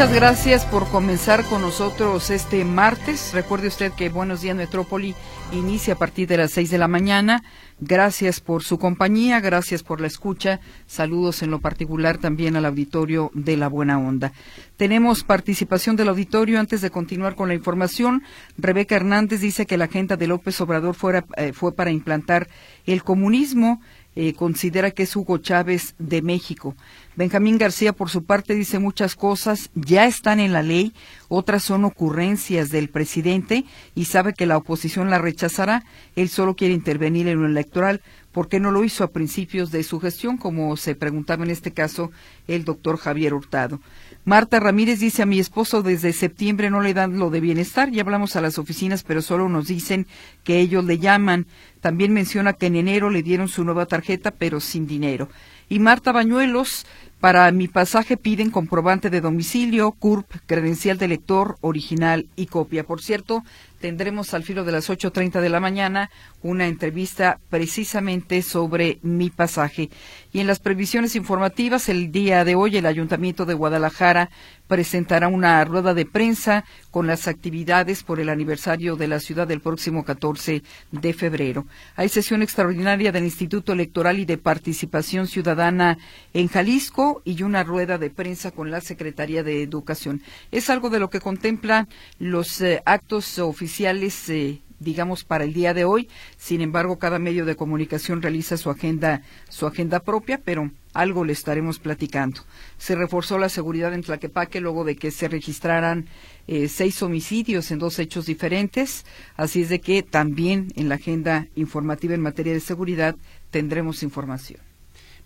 Muchas gracias por comenzar con nosotros este martes. Recuerde usted que Buenos Días Metrópoli inicia a partir de las seis de la mañana. Gracias por su compañía, gracias por la escucha. Saludos en lo particular también al auditorio de La Buena Onda. Tenemos participación del auditorio. Antes de continuar con la información, Rebeca Hernández dice que la agenda de López Obrador eh, fue para implantar el comunismo. Eh, considera que es Hugo Chávez de México. Benjamín García, por su parte, dice muchas cosas ya están en la ley, otras son ocurrencias del presidente y sabe que la oposición la rechazará. Él solo quiere intervenir en lo electoral. ¿Por qué no lo hizo a principios de su gestión, como se preguntaba en este caso el doctor Javier Hurtado? Marta Ramírez dice a mi esposo desde septiembre no le dan lo de bienestar, ya hablamos a las oficinas, pero solo nos dicen que ellos le llaman. También menciona que en enero le dieron su nueva tarjeta, pero sin dinero. Y Marta Bañuelos para mi pasaje piden comprobante de domicilio, CURP, credencial de lector, original y copia. Por cierto, tendremos al filo de las 8.30 de la mañana una entrevista precisamente sobre mi pasaje. Y en las previsiones informativas, el día de hoy el Ayuntamiento de Guadalajara presentará una rueda de prensa con las actividades por el aniversario de la ciudad del próximo 14 de febrero. Hay sesión extraordinaria del Instituto Electoral y de Participación Ciudadana en Jalisco y una rueda de prensa con la Secretaría de Educación. Es algo de lo que contempla los eh, actos oficiales eh, digamos, para el día de hoy. Sin embargo, cada medio de comunicación realiza su agenda, su agenda propia, pero algo le estaremos platicando. Se reforzó la seguridad en Tlaquepaque luego de que se registraran eh, seis homicidios en dos hechos diferentes. Así es de que también en la agenda informativa en materia de seguridad tendremos información.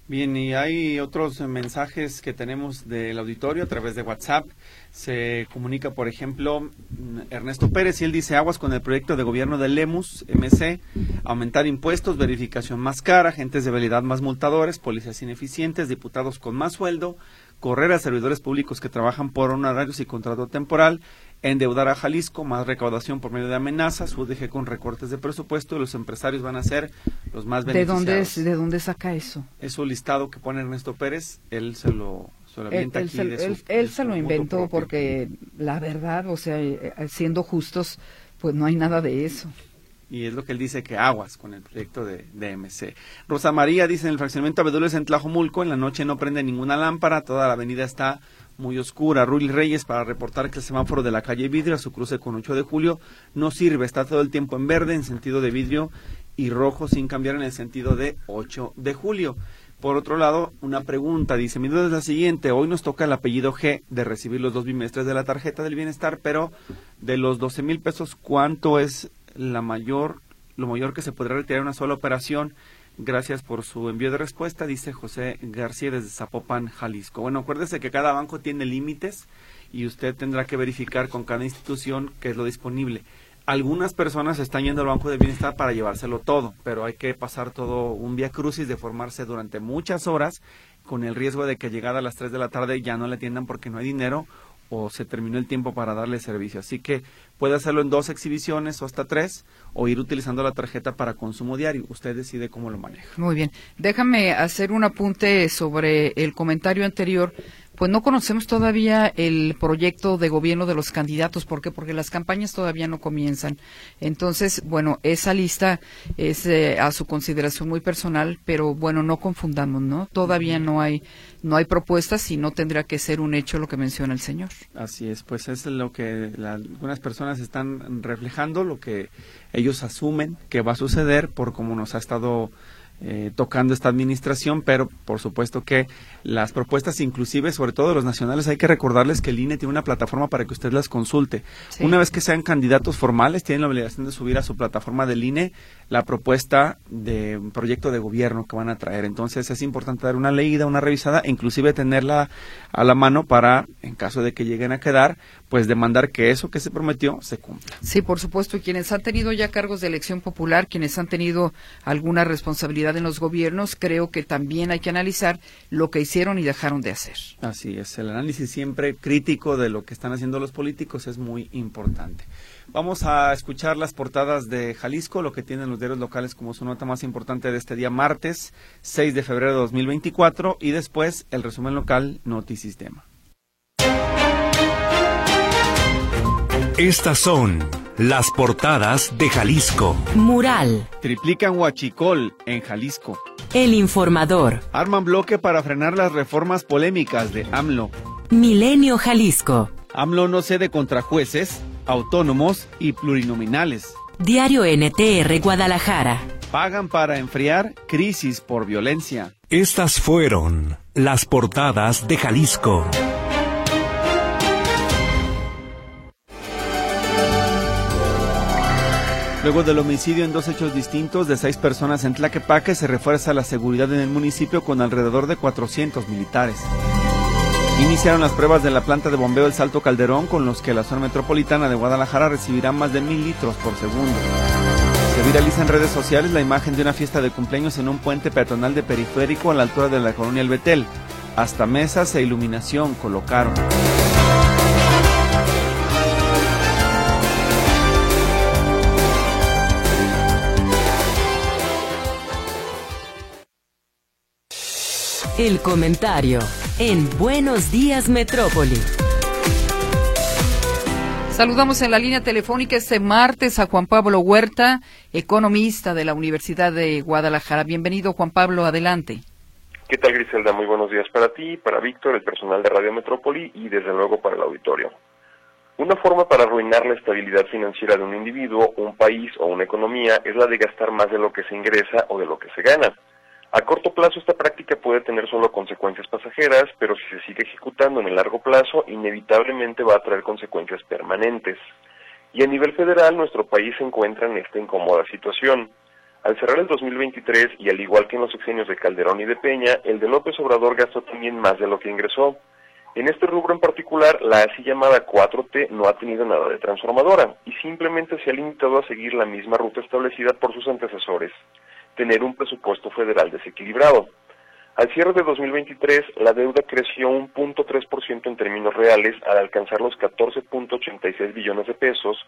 Bien, y hay otros mensajes que tenemos del auditorio a través de WhatsApp. Se comunica, por ejemplo, Ernesto Pérez y él dice aguas con el proyecto de gobierno de Lemus, MC, aumentar impuestos, verificación más cara, agentes de validad más multadores, policías ineficientes, diputados con más sueldo, correr a servidores públicos que trabajan por honorarios y contrato temporal, endeudar a Jalisco, más recaudación por medio de amenazas, UDG con recortes de presupuesto y los empresarios van a ser los más beneficiados. ¿De dónde, ¿De dónde saca eso? Es un listado que pone Ernesto Pérez, él se lo, se lo él, aquí él, se lo inventó porque la verdad, o sea, eh, siendo justos, pues no hay nada de eso y es lo que él dice que aguas con el proyecto de, de MC. Rosa María dice en el fraccionamiento Abedules en Tlajomulco, en la noche no prende ninguna lámpara, toda la avenida está muy oscura. Rui Reyes para reportar que el semáforo de la calle Vidrio a su cruce con 8 de julio no sirve, está todo el tiempo en verde en sentido de vidrio y rojo sin cambiar en el sentido de 8 de julio. Por otro lado, una pregunta, dice, mi duda es la siguiente, hoy nos toca el apellido G de recibir los dos bimestres de la tarjeta del bienestar, pero de los 12 mil pesos, ¿cuánto es la mayor, lo mayor que se podrá retirar en una sola operación? Gracias por su envío de respuesta, dice José García desde Zapopan, Jalisco. Bueno, acuérdese que cada banco tiene límites y usted tendrá que verificar con cada institución qué es lo disponible. Algunas personas están yendo al Banco de Bienestar para llevárselo todo, pero hay que pasar todo un vía crucis de formarse durante muchas horas con el riesgo de que llegada a las 3 de la tarde ya no le atiendan porque no hay dinero o se terminó el tiempo para darle servicio. Así que puede hacerlo en dos exhibiciones o hasta tres o ir utilizando la tarjeta para consumo diario. Usted decide cómo lo maneja. Muy bien. Déjame hacer un apunte sobre el comentario anterior pues no conocemos todavía el proyecto de gobierno de los candidatos. ¿Por qué? Porque las campañas todavía no comienzan. Entonces, bueno, esa lista es eh, a su consideración muy personal, pero bueno, no confundamos, ¿no? Todavía no hay no hay propuestas y no tendrá que ser un hecho lo que menciona el señor. Así es, pues es lo que algunas personas están reflejando, lo que ellos asumen que va a suceder por cómo nos ha estado eh, tocando esta administración, pero por supuesto que las propuestas, inclusive, sobre todo de los nacionales, hay que recordarles que el INE tiene una plataforma para que usted las consulte. Una vez que sean candidatos formales, tienen la obligación de subir a su plataforma del INE la propuesta de un proyecto de gobierno que van a traer. Entonces es importante dar una leída, una revisada, e inclusive tenerla a la mano para, en caso de que lleguen a quedar, pues demandar que eso que se prometió se cumpla. Sí, por supuesto. Y quienes han tenido ya cargos de elección popular, quienes han tenido alguna responsabilidad en los gobiernos, creo que también hay que analizar lo que hicieron y dejaron de hacer. Así es. El análisis siempre crítico de lo que están haciendo los políticos es muy importante. Vamos a escuchar las portadas de Jalisco, lo que tienen los diarios locales como su nota más importante de este día martes 6 de febrero de 2024 y después el resumen local Notisistema. Estas son las portadas de Jalisco. Mural. Triplican Huachicol en Jalisco. El informador. Arman bloque para frenar las reformas polémicas de AMLO. Milenio Jalisco. AMLO no cede contra jueces, autónomos y plurinominales. Diario NTR Guadalajara. Pagan para enfriar crisis por violencia. Estas fueron las portadas de Jalisco. Luego del homicidio en dos hechos distintos de seis personas en Tlaquepaque, se refuerza la seguridad en el municipio con alrededor de 400 militares. Iniciaron las pruebas de la planta de bombeo El Salto Calderón, con los que la zona metropolitana de Guadalajara recibirá más de mil litros por segundo. Se viraliza en redes sociales la imagen de una fiesta de cumpleaños en un puente peatonal de periférico a la altura de la colonia El Betel. Hasta mesas e iluminación colocaron. El comentario en Buenos Días Metrópoli. Saludamos en la línea telefónica este martes a Juan Pablo Huerta, economista de la Universidad de Guadalajara. Bienvenido, Juan Pablo, adelante. ¿Qué tal, Griselda? Muy buenos días para ti, para Víctor, el personal de Radio Metrópoli y desde luego para el auditorio. Una forma para arruinar la estabilidad financiera de un individuo, un país o una economía es la de gastar más de lo que se ingresa o de lo que se gana. A corto plazo esta práctica puede tener solo consecuencias pasajeras, pero si se sigue ejecutando en el largo plazo, inevitablemente va a traer consecuencias permanentes. Y a nivel federal, nuestro país se encuentra en esta incómoda situación. Al cerrar el 2023, y al igual que en los sexenios de Calderón y de Peña, el de López Obrador gastó también más de lo que ingresó. En este rubro en particular, la así llamada 4T no ha tenido nada de transformadora y simplemente se ha limitado a seguir la misma ruta establecida por sus antecesores tener un presupuesto federal desequilibrado. Al cierre de 2023, la deuda creció un 0.3% en términos reales al alcanzar los 14.86 billones de pesos,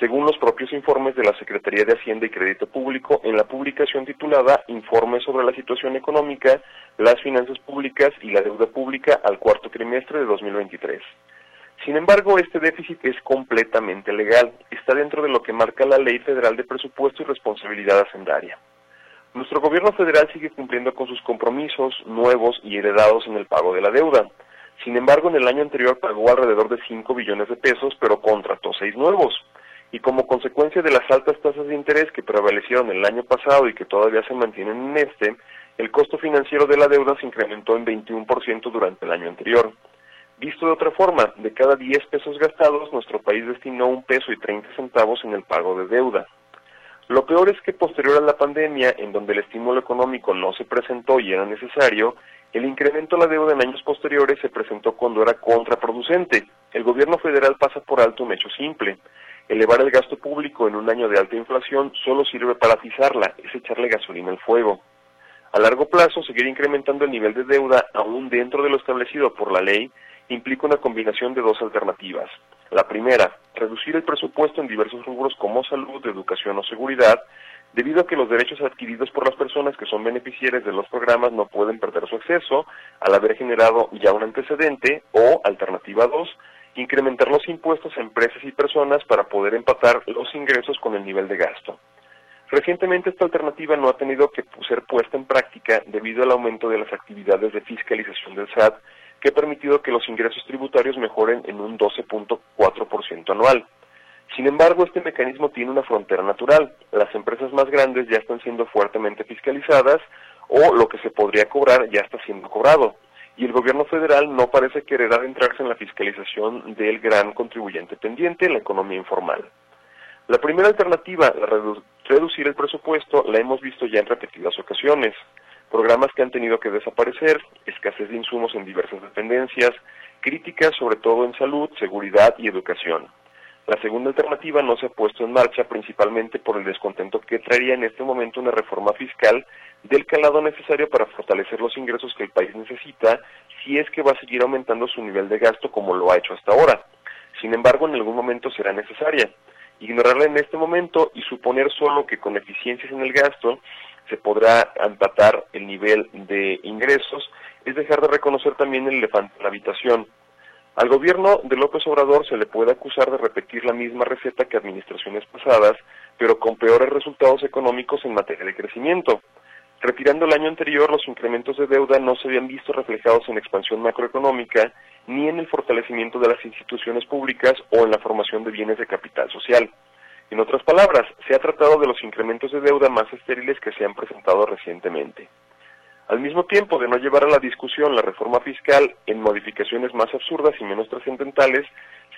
según los propios informes de la Secretaría de Hacienda y Crédito Público en la publicación titulada Informe sobre la situación económica, las finanzas públicas y la deuda pública al cuarto trimestre de 2023. Sin embargo, este déficit es completamente legal, está dentro de lo que marca la Ley Federal de Presupuesto y Responsabilidad Hacendaria. Nuestro gobierno federal sigue cumpliendo con sus compromisos nuevos y heredados en el pago de la deuda. Sin embargo, en el año anterior pagó alrededor de 5 billones de pesos, pero contrató seis nuevos. Y como consecuencia de las altas tasas de interés que prevalecieron el año pasado y que todavía se mantienen en este, el costo financiero de la deuda se incrementó en 21% durante el año anterior. Visto de otra forma, de cada 10 pesos gastados, nuestro país destinó un peso y 30 centavos en el pago de deuda. Lo peor es que posterior a la pandemia, en donde el estímulo económico no se presentó y era necesario, el incremento de la deuda en años posteriores se presentó cuando era contraproducente. El gobierno federal pasa por alto un hecho simple. Elevar el gasto público en un año de alta inflación solo sirve para atizarla, es echarle gasolina al fuego. A largo plazo, seguir incrementando el nivel de deuda, aún dentro de lo establecido por la ley, implica una combinación de dos alternativas. La primera, reducir el presupuesto en diversos rubros como salud, educación o seguridad, debido a que los derechos adquiridos por las personas que son beneficiarias de los programas no pueden perder su acceso al haber generado ya un antecedente, o, alternativa 2, incrementar los impuestos a empresas y personas para poder empatar los ingresos con el nivel de gasto. Recientemente esta alternativa no ha tenido que ser puesta en práctica debido al aumento de las actividades de fiscalización del SAT que ha permitido que los ingresos tributarios mejoren en un 12.4% anual. Sin embargo, este mecanismo tiene una frontera natural. Las empresas más grandes ya están siendo fuertemente fiscalizadas o lo que se podría cobrar ya está siendo cobrado. Y el gobierno federal no parece querer adentrarse en la fiscalización del gran contribuyente pendiente, la economía informal. La primera alternativa, reducir el presupuesto, la hemos visto ya en repetidas ocasiones programas que han tenido que desaparecer, escasez de insumos en diversas dependencias, críticas sobre todo en salud, seguridad y educación. La segunda alternativa no se ha puesto en marcha principalmente por el descontento que traería en este momento una reforma fiscal del calado necesario para fortalecer los ingresos que el país necesita si es que va a seguir aumentando su nivel de gasto como lo ha hecho hasta ahora. Sin embargo, en algún momento será necesaria. Ignorarla en este momento y suponer solo que con eficiencias en el gasto se podrá empatar el nivel de ingresos, es dejar de reconocer también el elefante en la habitación. Al gobierno de López Obrador se le puede acusar de repetir la misma receta que administraciones pasadas, pero con peores resultados económicos en materia de crecimiento. Retirando el año anterior, los incrementos de deuda no se habían visto reflejados en expansión macroeconómica ni en el fortalecimiento de las instituciones públicas o en la formación de bienes de capital social. En otras palabras, se ha tratado de los incrementos de deuda más estériles que se han presentado recientemente. Al mismo tiempo de no llevar a la discusión la reforma fiscal en modificaciones más absurdas y menos trascendentales,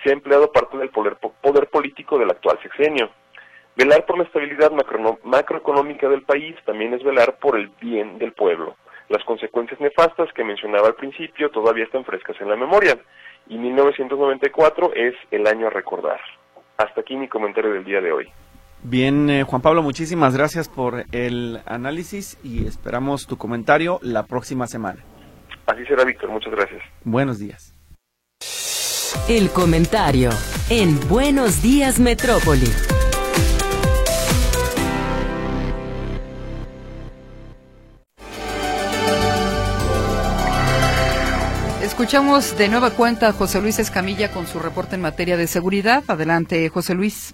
se ha empleado parte del poder, político del actual sexenio. Velar por la estabilidad macroeconómica del país también es velar por el bien del pueblo. Las consecuencias nefastas que mencionaba al principio todavía están frescas en la memoria y 1994 es el año a recordar. Hasta aquí mi comentario del día de hoy. Bien, eh, Juan Pablo, muchísimas gracias por el análisis y esperamos tu comentario la próxima semana. Así será, Víctor. Muchas gracias. Buenos días. El comentario en Buenos Días Metrópoli. Escuchamos de nueva cuenta a José Luis Escamilla con su reporte en materia de seguridad. Adelante, José Luis.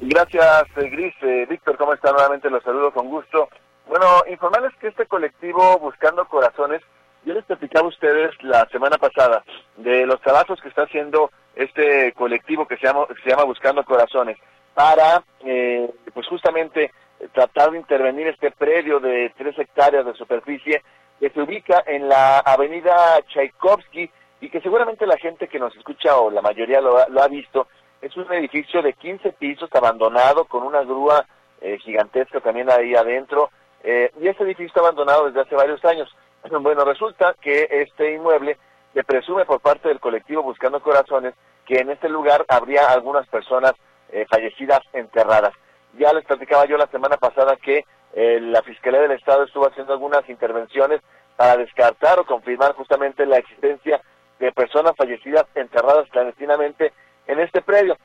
Gracias, eh, Gris. Eh, Víctor, ¿cómo está? Nuevamente los saludo con gusto. Bueno, informarles que este colectivo Buscando Corazones, yo les platicaba a ustedes la semana pasada de los trabajos que está haciendo este colectivo que se llama, se llama Buscando Corazones para, eh, pues justamente, tratar de intervenir este predio de tres hectáreas de superficie que se ubica en la avenida Tchaikovsky y que seguramente la gente que nos escucha o la mayoría lo ha visto, es un edificio de 15 pisos abandonado con una grúa eh, gigantesca también ahí adentro. Eh, y este edificio está abandonado desde hace varios años. Bueno, resulta que este inmueble se presume por parte del colectivo Buscando Corazones que en este lugar habría algunas personas eh, fallecidas enterradas. Ya les platicaba yo la semana pasada que la Fiscalía del Estado estuvo haciendo algunas intervenciones para descartar o confirmar justamente la existencia de personas fallecidas enterradas clandestinamente en este predio.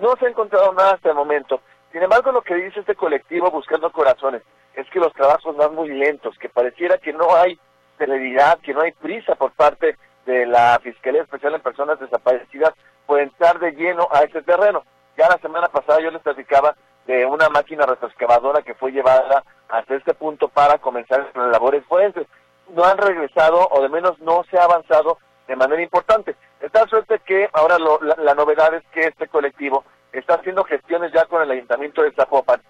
No se ha encontrado nada hasta el momento. Sin embargo, lo que dice este colectivo Buscando Corazones es que los trabajos van muy lentos, que pareciera que no hay celeridad, que no hay prisa por parte de la Fiscalía Especial en Personas Desaparecidas por entrar de lleno a este terreno. Ya la semana pasada yo les platicaba de una máquina retroexcavadora que fue llevada este punto para comenzar las labores forenses. No han regresado, o de menos no se ha avanzado de manera importante. Está suerte que ahora la, novedad es que este colectivo está haciendo gestiones ya con el ayuntamiento de Zapopan,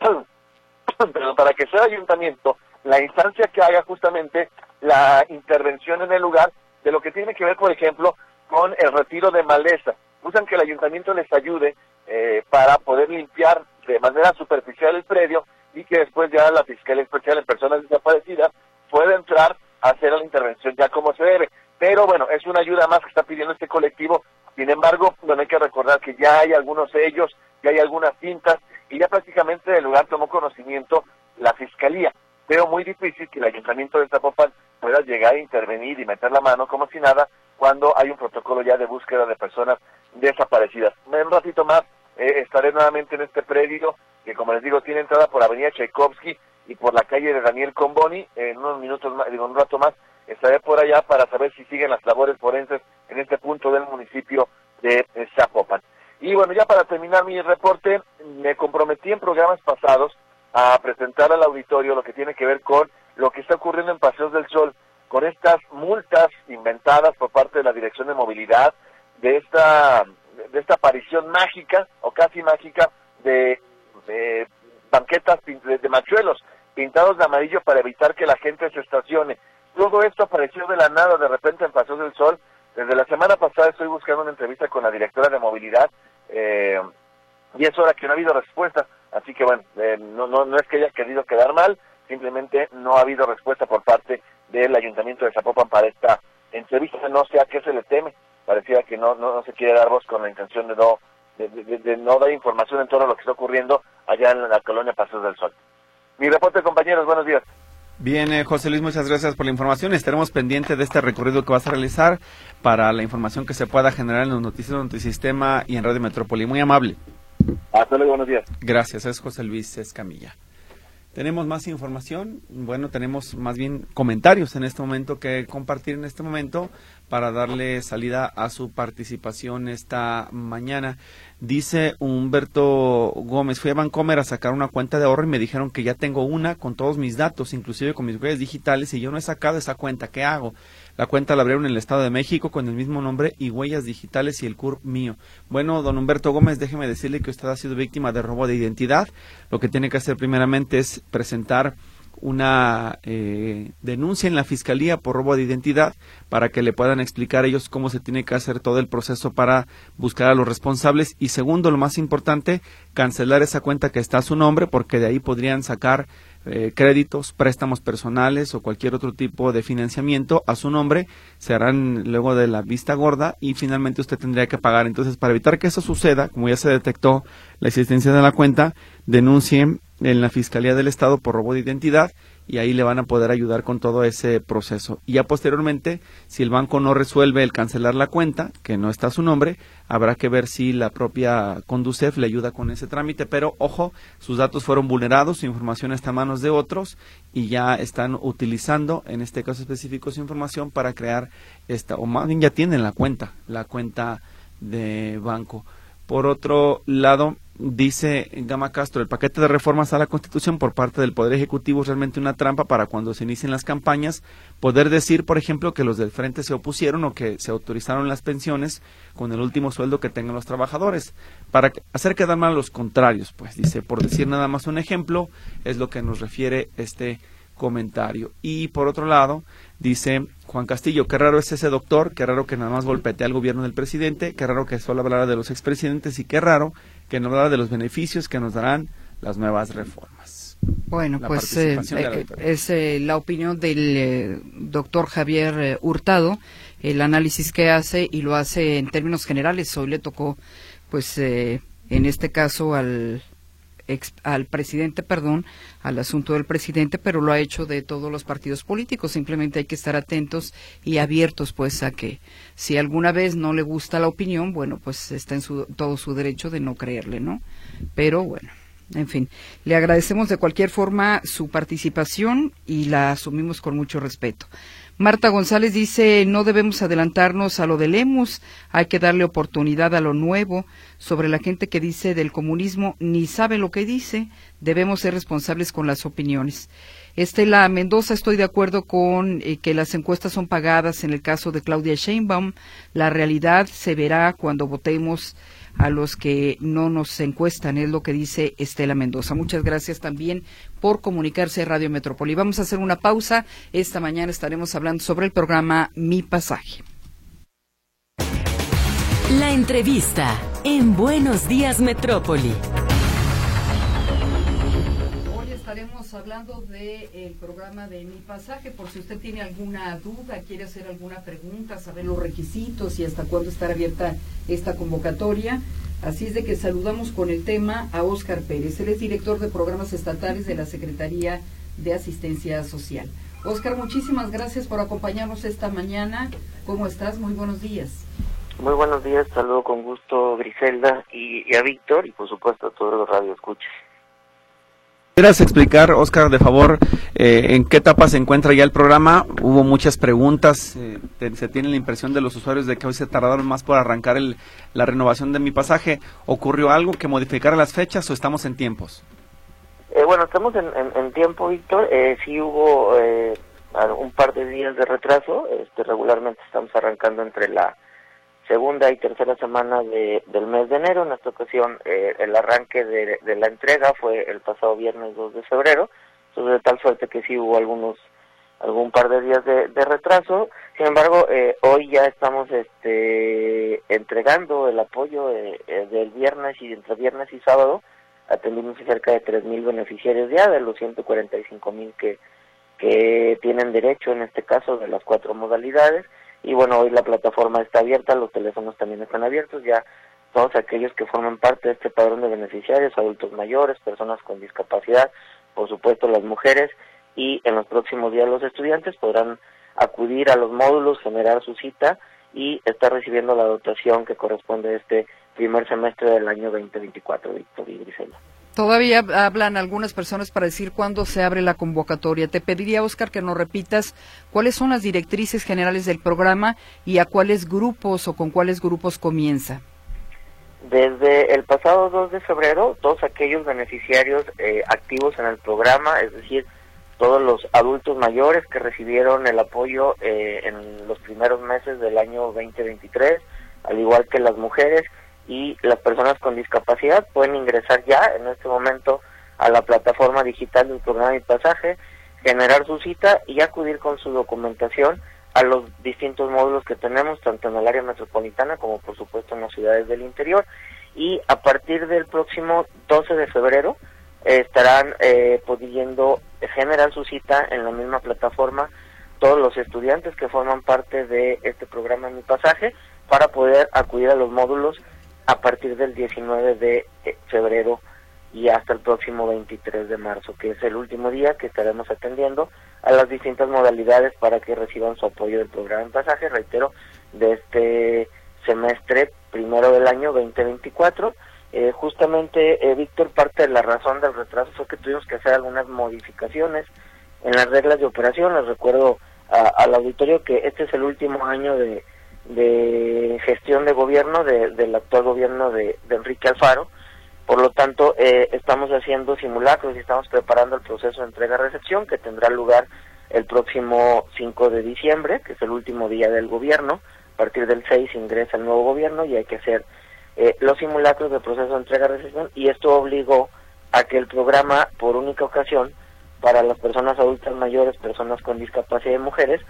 pero para que sea ayuntamiento la instancia que haga justamente la intervención en el lugar de lo que tiene que ver, por ejemplo, con el retiro de maleza. Usan que el ayuntamiento les ayude eh, para poder limpiar de manera superficial el predio y que después ya la Fiscalía Especial en Personas Desaparecidas pueda entrar a hacer la intervención ya como se debe. Pero bueno, es una más que está pidiendo este colectivo. Sin embargo, bueno, hay que recordar que ya hay algunos sellos, ya hay algunas cintas y ya prácticamente del lugar tomó conocimiento la fiscalía. Veo muy difícil que el ayuntamiento de Zapopan pueda llegar a intervenir y meter la mano como si nada cuando hay un protocolo ya de búsqueda de personas desaparecidas. Un ratito más eh, estaré nuevamente en este predio que como les digo tiene entrada por Avenida Tchaikovsky y por la calle de Daniel Comboni. En unos minutos más, digo, un rato más estaré por allá para saber si siguen las labores forenses en este punto del municipio de Zapopan. Y bueno, ya para terminar mi reporte, me comprometí en programas pasados a presentar al auditorio lo que tiene que ver con lo que está ocurriendo en Paseos del Sol, con estas multas inventadas por parte de la Dirección de Movilidad, de esta, de esta aparición mágica o casi mágica de, banquetas de, de machuelos pintados de amarillo para evitar que la gente se estacione. Todo esto apareció de la nada, de repente en Paseos del Sol. Desde la semana pasada estoy buscando una entrevista con la directora de movilidad eh, y es hora que no ha habido respuesta. Así que bueno, eh, no, no, no es que haya querido quedar mal, simplemente no ha habido respuesta por parte del Ayuntamiento de Zapopan para esta entrevista. No sé a qué se le teme. Parecía que no, no, se quiere dar voz con la intención de no, de, de, no dar información en torno a lo que está ocurriendo allá en la colonia Paseos del Sol. Mi reporte, compañeros, buenos días. Bien, eh, José Luis, muchas gracias por la información. Estaremos pendientes de este recorrido que vas a realizar para la información que se pueda generar en los noticias de Sistema y en Radio Metrópoli. Muy amable. Hasta luego, buenos días. Gracias, es José Luis Escamilla. ¿Tenemos más información? Bueno, tenemos más bien comentarios en este momento que compartir en este momento para darle salida a su participación esta mañana. Dice Humberto Gómez, fui a Bancomer a sacar una cuenta de ahorro y me dijeron que ya tengo una con todos mis datos, inclusive con mis huellas digitales, y yo no he sacado esa cuenta. ¿Qué hago? La cuenta la abrieron en el Estado de México con el mismo nombre y huellas digitales y el CUR mío. Bueno, don Humberto Gómez, déjeme decirle que usted ha sido víctima de robo de identidad. Lo que tiene que hacer primeramente es presentar una eh, denuncia en la fiscalía por robo de identidad para que le puedan explicar a ellos cómo se tiene que hacer todo el proceso para buscar a los responsables y segundo lo más importante cancelar esa cuenta que está a su nombre porque de ahí podrían sacar eh, créditos, préstamos personales o cualquier otro tipo de financiamiento a su nombre, se harán luego de la vista gorda y finalmente usted tendría que pagar. Entonces, para evitar que eso suceda, como ya se detectó la existencia de la cuenta, denuncien en la Fiscalía del Estado por robo de identidad y ahí le van a poder ayudar con todo ese proceso. Y ya posteriormente, si el banco no resuelve el cancelar la cuenta, que no está a su nombre, habrá que ver si la propia Conducef le ayuda con ese trámite, pero ojo, sus datos fueron vulnerados, su información está en manos de otros y ya están utilizando, en este caso específico, su información para crear esta, o más bien ya tienen la cuenta, la cuenta de banco. Por otro lado, dice Gama Castro, el paquete de reformas a la Constitución por parte del Poder Ejecutivo es realmente una trampa para cuando se inicien las campañas, poder decir, por ejemplo, que los del frente se opusieron o que se autorizaron las pensiones con el último sueldo que tengan los trabajadores, para hacer quedar mal a los contrarios, pues dice, por decir nada más un ejemplo, es lo que nos refiere este comentario. Y por otro lado, dice Juan Castillo, qué raro es ese doctor, qué raro que nada más golpetea al gobierno del presidente, qué raro que solo hablara de los expresidentes y qué raro que no hablara de los beneficios que nos darán las nuevas reformas. Bueno, pues eh, eh, es eh, la opinión del doctor Javier Hurtado, el análisis que hace y lo hace en términos generales. Hoy le tocó, pues, en este caso al al presidente, perdón, al asunto del presidente, pero lo ha hecho de todos los partidos políticos. Simplemente hay que estar atentos y abiertos, pues, a que si alguna vez no le gusta la opinión, bueno, pues está en su, todo su derecho de no creerle, ¿no? Pero bueno. En fin, le agradecemos de cualquier forma su participación y la asumimos con mucho respeto. Marta González dice, no debemos adelantarnos a lo de Lemus, hay que darle oportunidad a lo nuevo. Sobre la gente que dice del comunismo, ni sabe lo que dice, debemos ser responsables con las opiniones. Estela Mendoza, estoy de acuerdo con eh, que las encuestas son pagadas en el caso de Claudia Sheinbaum. La realidad se verá cuando votemos a los que no nos encuestan, es lo que dice Estela Mendoza. Muchas gracias también por comunicarse a Radio Metrópoli. Vamos a hacer una pausa. Esta mañana estaremos hablando sobre el programa Mi Pasaje. La entrevista en Buenos Días Metrópoli hablando del programa de Mi Pasaje, por si usted tiene alguna duda, quiere hacer alguna pregunta, saber los requisitos y hasta cuándo estará abierta esta convocatoria. Así es de que saludamos con el tema a Óscar Pérez. Él es director de programas estatales de la Secretaría de Asistencia Social. Óscar, muchísimas gracias por acompañarnos esta mañana. ¿Cómo estás? Muy buenos días. Muy buenos días, saludo con gusto Griselda y, y a Víctor y por supuesto a todos los radioescuchas. ¿Quieres explicar, Oscar, de favor, eh, en qué etapa se encuentra ya el programa? Hubo muchas preguntas, eh, se tiene la impresión de los usuarios de que hoy se tardaron más por arrancar el, la renovación de mi pasaje. ¿Ocurrió algo que modificara las fechas o estamos en tiempos? Eh, bueno, estamos en, tiempo, Víctor. sí hubo un par de días de retraso. Este, regularmente estamos arrancando entre la segunda y tercera semana de, del mes de enero. En esta ocasión eh, el arranque de, la entrega fue el pasado viernes 2 de febrero, entonces de tal suerte que sí hubo algunos algún par de días de, retraso. Sin embargo, eh, hoy ya estamos este, entregando el apoyo eh, del viernes y entre viernes y sábado. Atendimos cerca de 3.000 beneficiarios ya de los 145.000 que, que tienen derecho en este caso de las cuatro modalidades y bueno, hoy la plataforma está abierta, los teléfonos también están abiertos, ya todos aquellos que forman parte de este padrón de beneficiarios, adultos mayores, personas con discapacidad, por supuesto las mujeres y en los próximos días los estudiantes podrán acudir a los módulos, generar su cita y estar recibiendo la dotación que corresponde a este primer semestre del año 2024, Víctor y Grisela. Todavía hablan algunas personas para decir cuándo se abre la convocatoria. Te pediría, Oscar, que nos repitas cuáles son las directrices generales del programa y a cuáles grupos o con cuáles grupos comienza. Desde el pasado 2 de febrero, todos aquellos beneficiarios eh, activos en el programa, es decir, todos los adultos mayores que recibieron el apoyo eh, en los primeros meses del año 2023, al igual que las mujeres, y las personas con discapacidad pueden ingresar ya en este momento a la plataforma digital del programa de pasaje, generar su cita y acudir con su documentación a los distintos módulos que tenemos, tanto en el área metropolitana como por supuesto en las ciudades del interior. Y a partir del próximo 12 de febrero eh, estarán eh, pudiendo generar su cita en la misma plataforma todos los estudiantes que forman parte de este programa Mi Pasaje para poder acudir a los módulos a partir del 19 de eh, febrero y hasta el próximo 23 de marzo, que es el último día que estaremos atendiendo a las distintas modalidades para que reciban su apoyo del programa en pasaje, reitero, de este semestre primero del año 2024. Eh, justamente, eh, Víctor, parte de la razón del retraso fue que tuvimos que hacer algunas modificaciones en las reglas de operación. Les recuerdo al auditorio que este es el último año de, de gestión de gobierno del actual gobierno de, Enrique Alfaro. Por lo tanto, eh, estamos haciendo simulacros y estamos preparando el proceso de entrega-recepción que tendrá lugar el próximo 5 de diciembre, que es el último día del gobierno. A partir del 6 ingresa el nuevo gobierno y hay que hacer eh, los simulacros del proceso de entrega-recepción y esto obligó a que el programa, por única ocasión, para las personas adultas mayores, personas con discapacidad y mujeres,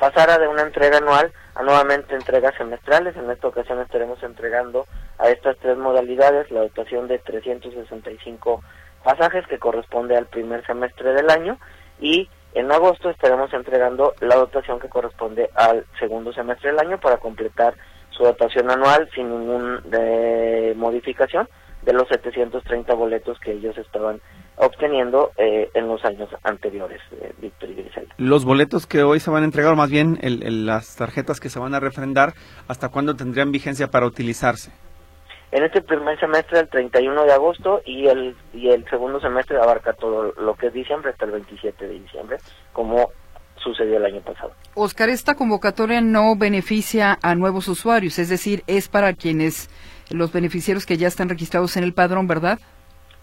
pasara de una entrega anual a nuevamente entregas semestrales. En esta ocasión estaremos entregando a estas tres modalidades la dotación de 365 pasajes que corresponde al primer semestre del año y en agosto estaremos entregando la dotación que corresponde al segundo semestre del año para completar su dotación anual sin ninguna eh, modificación de los 730 boletos que ellos estaban obteniendo eh, en los años anteriores, eh, Víctor y Griselda. Los boletos que hoy se van a entregar, o más bien las tarjetas que se van a refrendar, ¿hasta cuándo tendrían vigencia para utilizarse? En este primer semestre, el 31 de agosto, y el, y el segundo semestre abarca todo lo que es diciembre hasta el 27 de diciembre, como sucedió el año pasado. Oscar, esta convocatoria no beneficia a nuevos usuarios, es decir, es para quienes, los beneficiarios que ya están registrados en el padrón, ¿verdad?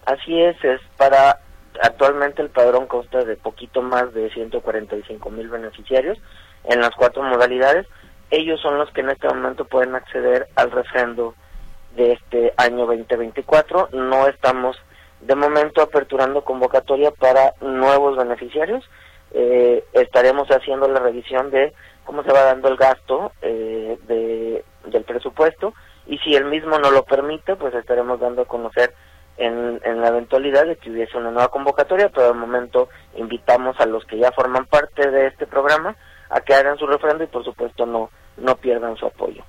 Así es, es para, actualmente el padrón consta de poquito más de 145 mil beneficiarios en las cuatro modalidades. Ellos son los que en este momento pueden acceder al refrendo de este año 2024. No estamos de momento aperturando convocatoria para nuevos beneficiarios. Eh, estaremos haciendo la revisión de cómo se va dando el gasto eh, de, del presupuesto y si el mismo no lo permite, pues estaremos dando a conocer en, la eventualidad de que hubiese una nueva convocatoria, pero de momento invitamos a los que ya forman parte de este programa a que hagan su refrendo y por supuesto no, no pierdan su apoyo.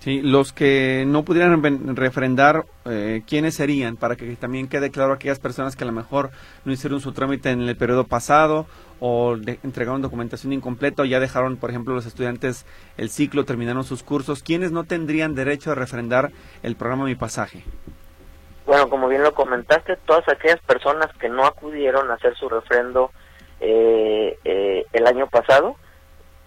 Sí, los que no pudieran refrendar, eh, ¿quiénes serían? Para que también quede claro aquellas personas que a lo mejor no hicieron su trámite en el periodo pasado o entregaron documentación incompleta o ya dejaron, por ejemplo, los estudiantes el ciclo, terminaron sus cursos. ¿Quiénes no tendrían derecho a refrendar el programa Mi Pasaje? Bueno, como bien lo comentaste, todas aquellas personas que no acudieron a hacer su refrendo eh, eh, el año pasado,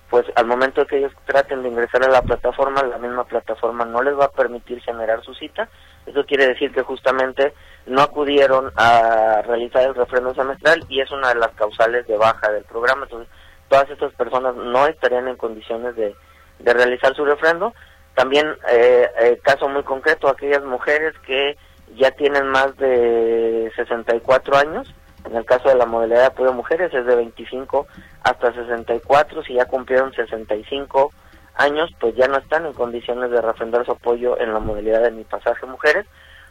pues al momento de que ellos traten de ingresar a la plataforma, la misma plataforma no les va a permitir generar su cita. Eso quiere decir que justamente no acudieron a realizar el refrendo semestral y es una de las causales de baja del programa. Entonces, todas estas personas no estarían en condiciones de, de realizar su refrendo. También, eh, eh caso muy concreto, aquellas mujeres que ya tienen más de 64 años. En el caso de la modalidad de apoyo a mujeres es de 25 hasta 64. Si ya cumplieron 65 años, pues ya no están en condiciones de refrendar su apoyo en la modalidad de mi pasaje mujeres.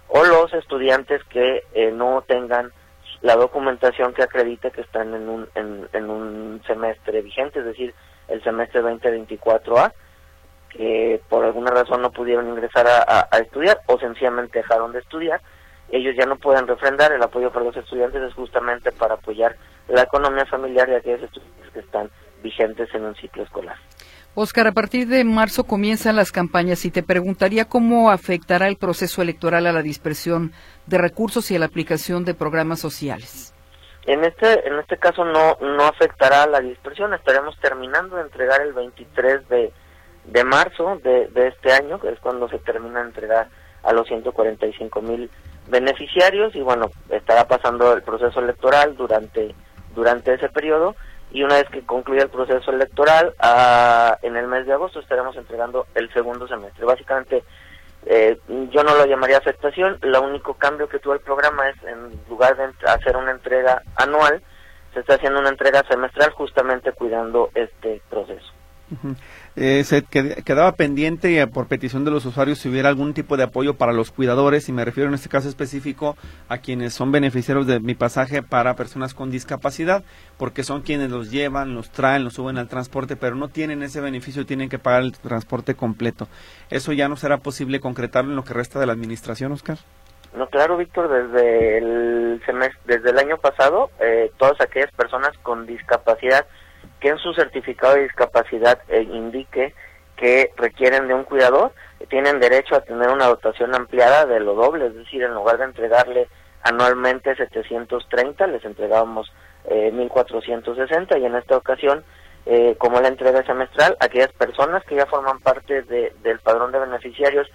O los estudiantes que eh, no tengan la documentación que acredite que están en un, en un semestre vigente, es decir, el semestre 2024A que por alguna razón no pudieron ingresar a, estudiar o sencillamente dejaron de estudiar, ellos ya no pueden refrendar. El apoyo para los estudiantes es justamente para apoyar la economía familiar de aquellos estudiantes que están vigentes en un ciclo escolar. Oscar, a partir de marzo comienzan las campañas y te preguntaría cómo afectará el proceso electoral a la dispersión de recursos y a la aplicación de programas sociales. En este, en este caso no, no afectará la dispersión, estaremos terminando de entregar el 23 de, de marzo de, de este año, que es cuando se termina de entregar a los 145 mil beneficiarios. Y bueno, estará pasando el proceso electoral durante, durante ese periodo y una vez que concluya el proceso electoral, ah, en el mes de agosto estaremos entregando el segundo semestre. Básicamente eh, yo no lo llamaría afectación, el único cambio que tuvo el programa es en lugar de hacer una entrega anual, se está haciendo una entrega semestral justamente cuidando este proceso. Eh, se quedaba pendiente eh, por petición de los usuarios si hubiera algún tipo de apoyo para los cuidadores y me refiero en este caso específico a quienes son beneficiarios de mi pasaje para personas con discapacidad porque son quienes los llevan, los traen, los suben al transporte pero no tienen ese beneficio y tienen que pagar el transporte completo. ¿Eso ya no será posible concretarlo en lo que resta de la administración, Oscar? No, claro, Víctor, desde el semestre, desde el año pasado, eh, todas aquellas personas con discapacidad que en su certificado de discapacidad eh, indique que requieren de un cuidador, tienen derecho a tener una dotación ampliada de lo doble, es decir, en lugar de entregarle anualmente 730, les entregábamos eh, 1460 y en esta ocasión, eh, como la entrega semestral, aquellas personas que ya forman parte del padrón de beneficiarios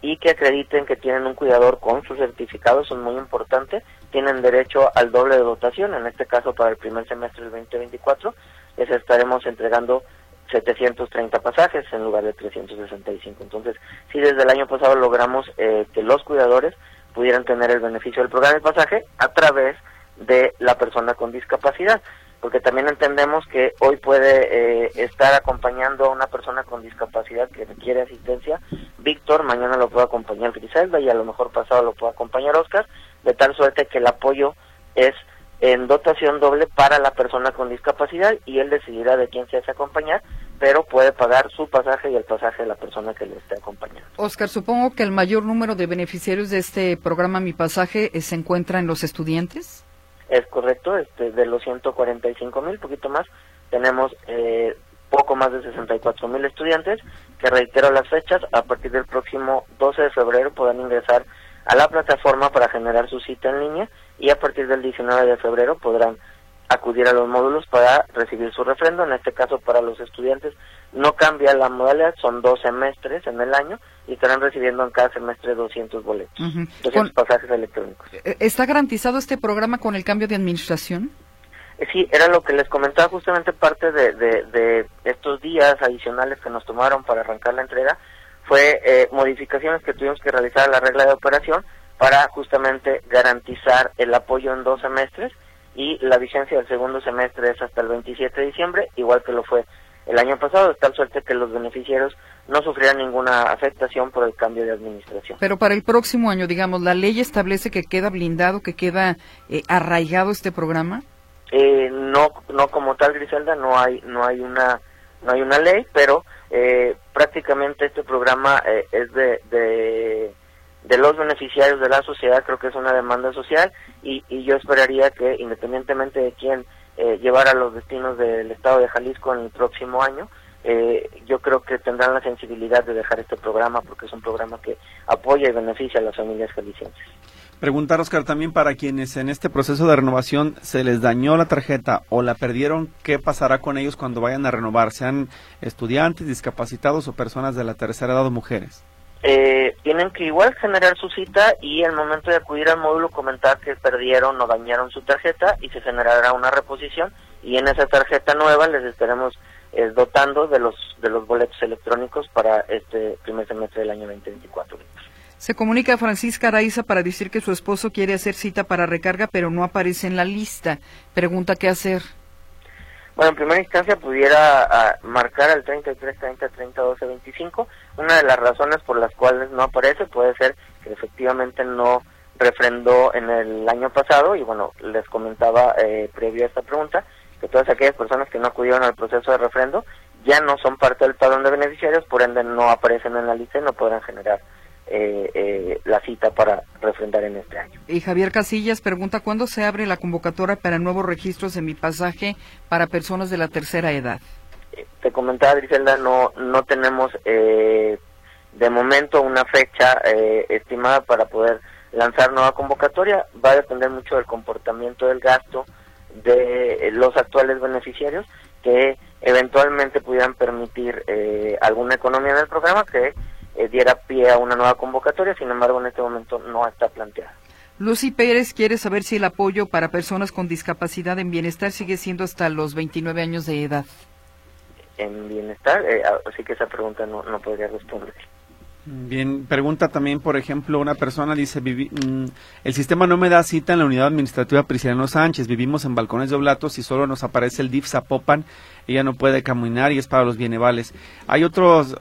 y que acrediten que tienen un cuidador con su certificado, es muy importante, tienen derecho al doble de dotación, en este caso para el primer semestre del 2024, les estaremos entregando 730 pasajes en lugar de 365. Entonces, si desde el año pasado logramos eh, que los cuidadores pudieran tener el beneficio del programa de pasaje a través de la persona con discapacidad, porque también entendemos que hoy puede eh, estar acompañando a una persona con discapacidad que requiere asistencia, Víctor, mañana lo puede acompañar Griselda y a lo mejor pasado lo puede acompañar Oscar, de tal suerte que el apoyo es en dotación doble para la persona con discapacidad y él decidirá de quién se hace acompañar, pero puede pagar su pasaje y el pasaje de la persona que le esté acompañando. Oscar, supongo que el mayor número de beneficiarios de este programa Mi Pasaje eh, se encuentra en los estudiantes. Es correcto, este, de los 145 mil, poquito más, tenemos eh, poco más de 64 mil estudiantes, que reitero las fechas, a partir del próximo 12 de febrero podrán ingresar a la plataforma para generar su cita en línea y a partir del 19 de febrero podrán acudir a los módulos para recibir su refrendo. En este caso, para los estudiantes no cambia la modalidad, son dos semestres en el año y estarán recibiendo en cada semestre 200 boletos, 200 pasajes electrónicos. Eh, ¿Está garantizado este programa con el cambio de administración? Eh, sí, era lo que les comentaba justamente parte de, de, estos días adicionales que nos tomaron para arrancar la entrega, fue eh, modificaciones que tuvimos que realizar a la regla de operación para justamente garantizar el apoyo en dos semestres y la vigencia del segundo semestre es hasta el 27 de diciembre, igual que lo fue el año pasado, de tal suerte que los beneficiarios no sufrieran ninguna afectación por el cambio de administración. Pero para el próximo año, digamos, ¿la ley establece que queda blindado, que queda eh, arraigado este programa? Eh, no, no como tal, Griselda, no hay, no hay una, no hay una ley, pero eh, prácticamente este programa eh, es de, de los beneficiarios de la sociedad, creo que es una demanda social y, y yo esperaría que independientemente de quién eh, llevara los destinos del estado de Jalisco en el próximo año, eh, yo creo que tendrán la sensibilidad de dejar este programa porque es un programa que apoya y beneficia a las familias jaliscienses. Preguntar, Oscar, también para quienes en este proceso de renovación se les dañó la tarjeta o la perdieron, ¿qué pasará con ellos cuando vayan a renovar? ¿Sean estudiantes, discapacitados o personas de la tercera edad o mujeres? eh, tienen que igual generar su cita y al momento de acudir al módulo comentar que perdieron o dañaron su tarjeta y se generará una reposición y en esa tarjeta nueva les estaremos eh, dotando de los de los boletos electrónicos para este primer semestre del año 2024. Se comunica a Francisca Araiza para decir que su esposo quiere hacer cita para recarga, pero no aparece en la lista. Pregunta qué hacer. Bueno, en primera instancia pudiera ah, marcar al 33 30 30 12 25. Una de las razones por las cuales no aparece puede ser que efectivamente no refrendó en el año pasado y bueno, les comentaba eh, previo a esta pregunta que todas aquellas personas que no acudieron al proceso de refrendo ya no son parte del padrón de beneficiarios, por ende no aparecen en la lista y no podrán generar eh, eh, la cita para refrendar en este año. Y Javier Casillas pregunta cuándo se abre la convocatoria para nuevos registros de mi pasaje para personas de la tercera edad. Eh, te comentaba Griselda, no, no tenemos eh, de momento una fecha eh, estimada para poder lanzar nueva convocatoria. Va a depender mucho del comportamiento del gasto de los actuales beneficiarios que eventualmente pudieran permitir eh, alguna economía en el programa que eh, diera pie a una nueva convocatoria, sin embargo en este momento no está planteada. Lucy Pérez quiere saber si el apoyo para personas con discapacidad en bienestar sigue siendo hasta los 29 años de edad. En bienestar, eh, así que esa pregunta no, no podría responder. Bien, pregunta también, por ejemplo, una persona dice, mm, el sistema no me da cita en la unidad administrativa Prisciliano Sánchez, vivimos en balcones de Oblatos y solo nos aparece el DIF Zapopan, ella no puede caminar y es para los bienevales. ¿Hay otros,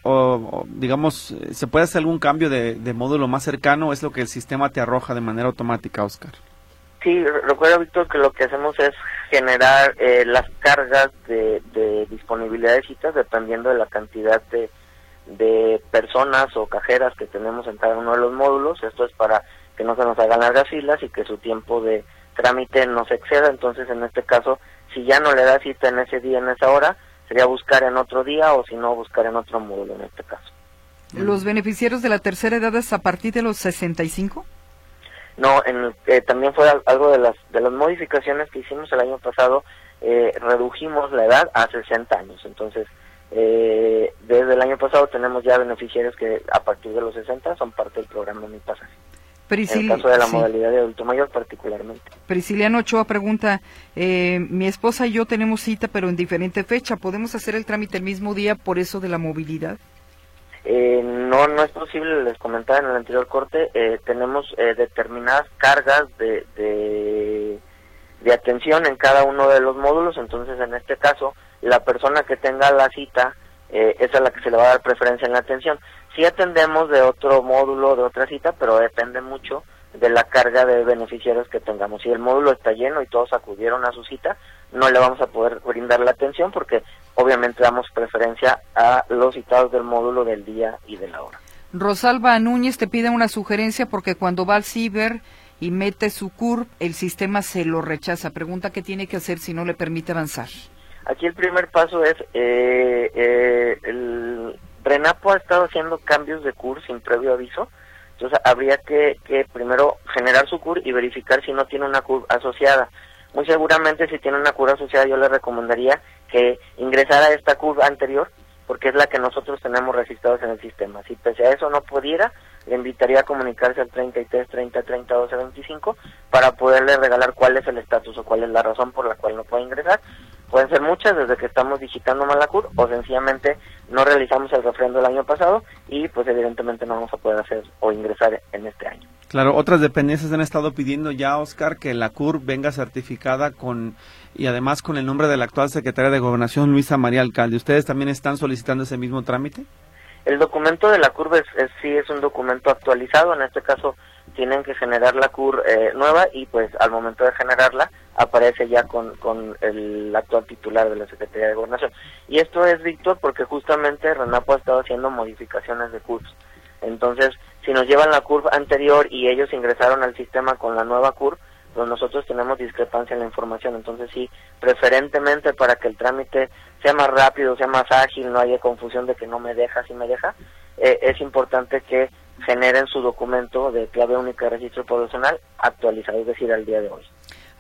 digamos, se puede hacer algún cambio de, módulo más cercano o es lo que el sistema te arroja de manera automática, Oscar? Sí, recuerda, Víctor, que lo que hacemos es generar eh, las cargas de, de disponibilidad de citas dependiendo de la cantidad de de personas o cajeras que tenemos en cada uno de los módulos. Esto es para que no se nos hagan largas filas y que su tiempo de trámite no se exceda. Entonces, en este caso, si ya no le da cita en ese día, en esa hora, sería buscar en otro día o si no, buscar en otro módulo en este caso. ¿Los beneficiarios de la tercera edad es a partir de los 65? No, en, eh, también fue algo de las, de las modificaciones que hicimos el año pasado, eh, redujimos la edad a 60 años. Entonces, eh, desde el año pasado tenemos ya beneficiarios que a partir de los 60 son parte del programa Mi Pasaje. en el caso de la modalidad de adulto mayor particularmente. Prisciliano Ochoa pregunta, eh, mi esposa y yo tenemos cita pero en diferente fecha, ¿podemos hacer el trámite el mismo día por eso de la movilidad? Eh, no, no es posible, les comentaba en el anterior corte, eh, tenemos eh, determinadas cargas de, de, de atención en cada uno de los módulos, entonces en este caso la persona que tenga la cita eh, es a la que se le va a dar preferencia en la atención. Sí atendemos de otro módulo, de otra cita, pero depende mucho de la carga de beneficiarios que tengamos. Si el módulo está lleno y todos acudieron a su cita, no le vamos a poder brindar la atención porque obviamente damos preferencia a los citados del módulo del día y de la hora. Rosalba Núñez te pide una sugerencia porque cuando va al ciber y mete su CURP, el sistema se lo rechaza. Pregunta qué tiene que hacer si no le permite avanzar. Aquí el primer paso es, eh, eh, el RENAPO ha estado haciendo cambios de CUR sin previo aviso, entonces habría que, que primero generar su CUR y verificar si no tiene una CUR asociada. Muy seguramente si tiene una CUR asociada yo le recomendaría que ingresara a esta CUR anterior, porque es la que nosotros tenemos registrados en el sistema. Si pese a eso no pudiera, le invitaría a comunicarse al 33 30 30 12 25 para poderle regalar cuál es el estatus o cuál es la razón por la cual no puede ingresar Pueden ser muchas desde que estamos digitando Malacur o sencillamente no realizamos el refrendo el año pasado y pues evidentemente no vamos a poder hacer o ingresar en este año. Claro, otras dependencias han estado pidiendo ya, Oscar, que la CUR venga certificada con y además con el nombre de la actual secretaria de Gobernación, Luisa María Alcalde. ¿Ustedes también están solicitando ese mismo trámite? El documento de la CUR es, sí es un documento actualizado, en este caso tienen que generar la CUR eh, nueva y pues al momento de generarla aparece ya con, con el actual titular de la Secretaría de Gobernación. Y esto es, Víctor, porque justamente Renapo ha estado haciendo modificaciones de CURPS. Entonces, si nos llevan la curva anterior y ellos ingresaron al sistema con la nueva CURP, pues nosotros tenemos discrepancia en la información. Entonces, sí, preferentemente para que el trámite sea más rápido, sea más ágil, no haya confusión de que no me deja, si me deja, eh, es importante que generen su documento de clave única de registro poblacional actualizado, es decir, al día de hoy.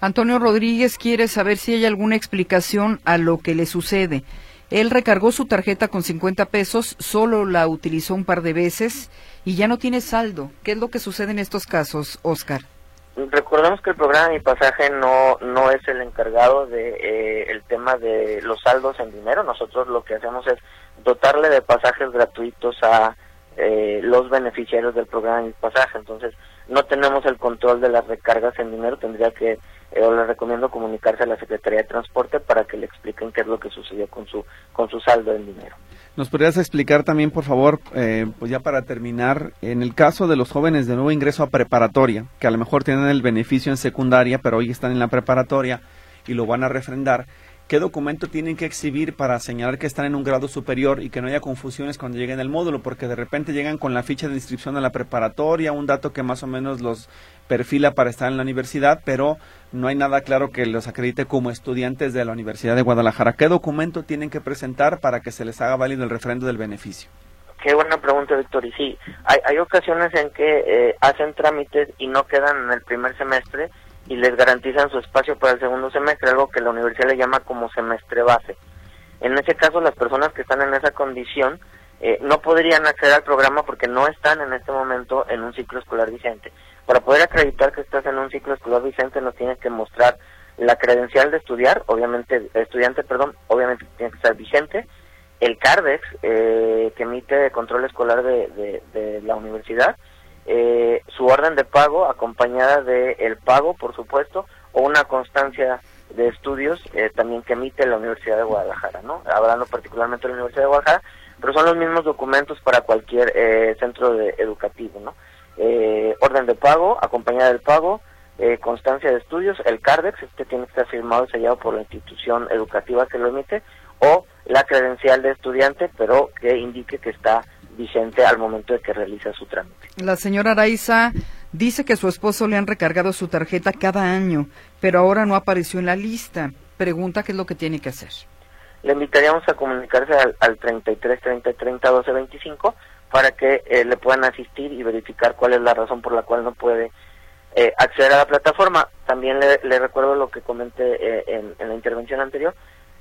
Antonio Rodríguez quiere saber si hay alguna explicación a lo que le sucede. Él recargó su tarjeta con 50 pesos, solo la utilizó un par de veces y ya no tiene saldo. ¿Qué es lo que sucede en estos casos, Oscar? Recordemos que el programa Mi Pasaje no, no es el encargado de eh, el tema de los saldos en dinero. Nosotros lo que hacemos es dotarle de pasajes gratuitos a eh, los beneficiarios del programa Mi Pasaje. Entonces, no tenemos el control de las recargas en dinero. Tendría que eh, le recomiendo comunicarse a la Secretaría de Transporte para que le expliquen qué es lo que sucedió con su con su saldo en dinero. ¿Nos podrías explicar también, por favor, eh, pues ya para terminar, en el caso de los jóvenes de nuevo ingreso a preparatoria, que a lo mejor tienen el beneficio en secundaria, pero hoy están en la preparatoria y lo van a refrendar, qué documento tienen que exhibir para señalar que están en un grado superior y que no haya confusiones cuando lleguen al módulo, porque de repente llegan con la ficha de inscripción a la preparatoria, un dato que más o menos los perfila para estar en la universidad, pero no hay nada claro que los acredite como estudiantes de la Universidad de Guadalajara. ¿Qué documento tienen que presentar para que se les haga válido el refrendo del beneficio? Qué buena pregunta, Víctor. Y sí, hay, hay ocasiones en que eh, hacen trámites y no quedan en el primer semestre y les garantizan su espacio para el segundo semestre, algo que la universidad le llama como semestre base. En ese caso, las personas que están en esa condición eh, no podrían acceder al programa porque no están en este momento en un ciclo escolar vigente. Para poder acreditar que estás en un ciclo escolar vigente nos tienes que mostrar la credencial de estudiar, obviamente, estudiante, perdón, obviamente tiene que estar vigente, el CARDEX, eh, que emite control escolar de, de, la universidad, eh, su orden de pago acompañada de el pago, por supuesto, o una constancia de estudios eh, también que emite la Universidad de Guadalajara, ¿no? Hablando particularmente de la Universidad de Guadalajara, pero son los mismos documentos para cualquier eh, centro de, educativo, ¿no? Eh, orden de pago, acompañada del pago, eh, constancia de estudios, el CARDEX, este tiene que estar firmado y sellado por la institución educativa que lo emite, o la credencial de estudiante, pero que indique que está vigente al momento de que realiza su trámite. La señora Araiza dice que su esposo le han recargado su tarjeta cada año, pero ahora no apareció en la lista. Pregunta qué es lo que tiene que hacer. Le invitaríamos a comunicarse al, al 33 30 30 12 25 para que eh, le puedan asistir y verificar cuál es la razón por la cual no puede eh, acceder a la plataforma. También le, recuerdo lo que comenté eh, en, la intervención anterior.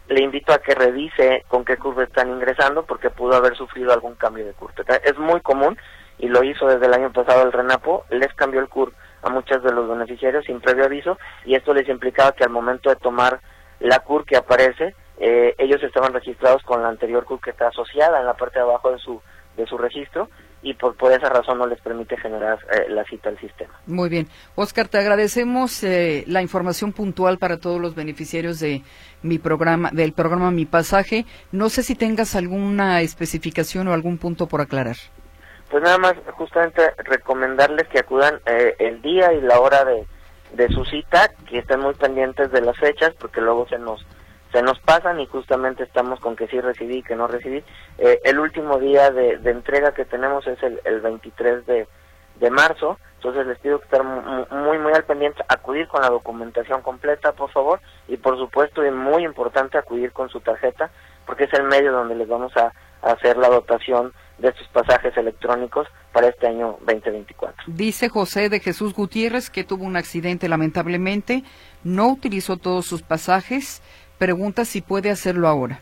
Le invito a que revise con qué curva están ingresando porque pudo haber sufrido algún cambio de curso. Es muy común y lo hizo desde el año pasado el RENAPO, les cambió el CUR a muchos de los beneficiarios sin previo aviso y esto les implicaba que al momento de tomar la CUR que aparece, ellos estaban registrados con la anterior CUR que está asociada en la parte de abajo de su de su registro y por, por esa razón no les permite generar eh, la cita al sistema. Muy bien. Oscar, te agradecemos eh, la información puntual para todos los beneficiarios de mi programa, del programa Mi Pasaje. No sé si tengas alguna especificación o algún punto por aclarar. Pues nada más, justamente recomendarles que acudan eh, el día y la hora de, de su cita, que estén muy pendientes de las fechas, porque luego se nos se nos pasan y justamente estamos con que sí recibí y que no recibí. Eh, el último día de, entrega que tenemos es el, el 23 de, de, marzo, entonces les pido que estar muy, muy al pendiente, acudir con la documentación completa, por favor, y por supuesto, es muy importante acudir con su tarjeta, porque es el medio donde les vamos a, a hacer la dotación de estos pasajes electrónicos para este año 2024. Dice José de Jesús Gutiérrez que tuvo un accidente lamentablemente, no utilizó todos sus pasajes, pregunta si puede hacerlo ahora.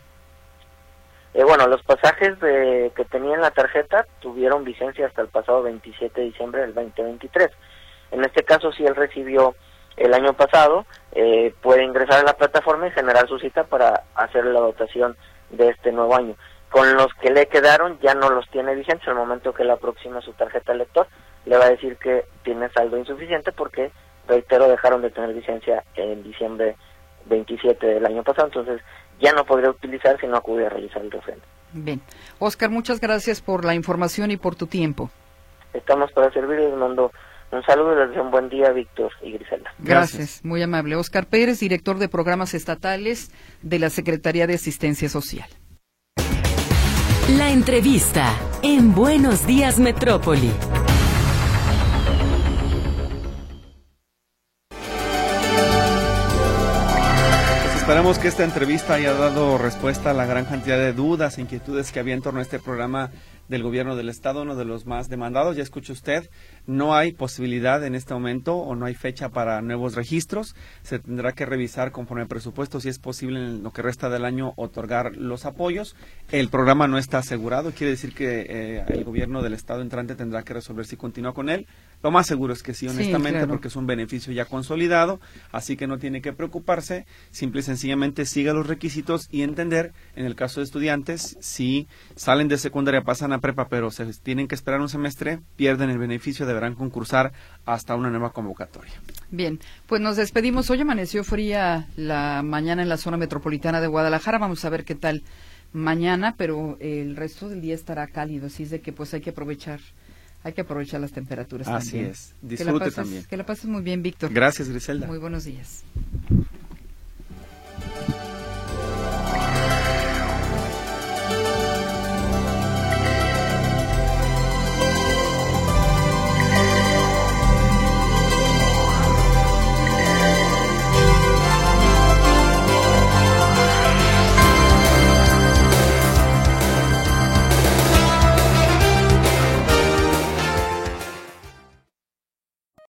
Eh, bueno, los pasajes de, que tenía en la tarjeta tuvieron vigencia hasta el pasado 27 de diciembre del 2023. En este caso, si él recibió el año pasado, eh, puede ingresar a la plataforma y generar su cita para hacer la dotación de este nuevo año. Con los que le quedaron ya no los tiene vigentes. Al momento que la aproxima su tarjeta lector, le va a decir que tiene saldo insuficiente porque, reitero, dejaron de tener vigencia en diciembre 27 del año pasado, entonces ya no podría utilizar si no acude a realizar el refrendo. Bien. Oscar, muchas gracias por la información y por tu tiempo. Estamos para servir les mando un saludo y les deseo un buen día, Víctor y Griselda. Gracias. muy amable. Oscar Pérez, director de programas estatales de la Secretaría de Asistencia Social. La entrevista en Buenos Días Metrópoli. Esperamos que esta entrevista haya dado respuesta a la gran cantidad de dudas e inquietudes que había en torno a este programa del gobierno del estado, uno de los más demandados. Ya escucha usted, no hay posibilidad en este momento o no hay fecha para nuevos registros. Se tendrá que revisar conforme al presupuesto si es posible en lo que resta del año otorgar los apoyos. El programa no está asegurado, quiere decir que eh, el gobierno del estado entrante tendrá que resolver si continúa con él. Lo más seguro es que sí, honestamente, porque es un beneficio ya consolidado, así que no tiene que preocuparse, simple y sencillamente siga los requisitos y entender, en el caso de estudiantes, si salen de secundaria, pasan a prepa, pero se tienen que esperar un semestre, pierden el beneficio, deberán concursar hasta una nueva convocatoria. Bien, pues nos despedimos. Hoy amaneció fría la mañana en la zona metropolitana de Guadalajara. Vamos a ver qué tal mañana, pero el resto del día estará cálido, así es de que pues hay que aprovechar hay que aprovechar las temperaturas Así también. es. Disfrute que también. Que la pases muy bien, Víctor. Gracias, Griselda. Muy buenos días.